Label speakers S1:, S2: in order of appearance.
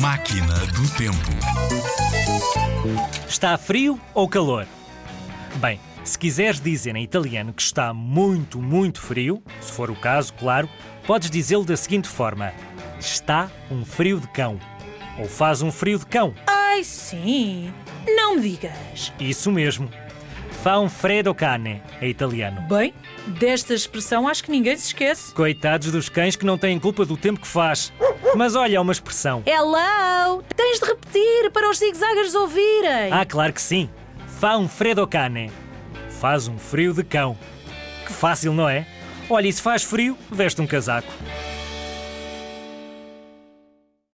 S1: Máquina do Tempo.
S2: Está frio ou calor? Bem, se quiseres dizer em italiano que está muito, muito frio, se for o caso, claro, podes dizê-lo da seguinte forma: Está um frio de cão. Ou faz um frio de cão.
S3: Ai, sim. Não me digas.
S2: Isso mesmo. Fa un freddo cane, é italiano.
S3: Bem, desta expressão acho que ninguém se esquece.
S2: Coitados dos cães que não têm culpa do tempo que faz. Mas olha, é uma expressão.
S3: Hello! Tens de repetir para os zigzaggers ouvirem.
S2: Ah, claro que sim. Fa un freddo cane. Faz um frio de cão. Que fácil, não é? Olha, e se faz frio, veste um casaco.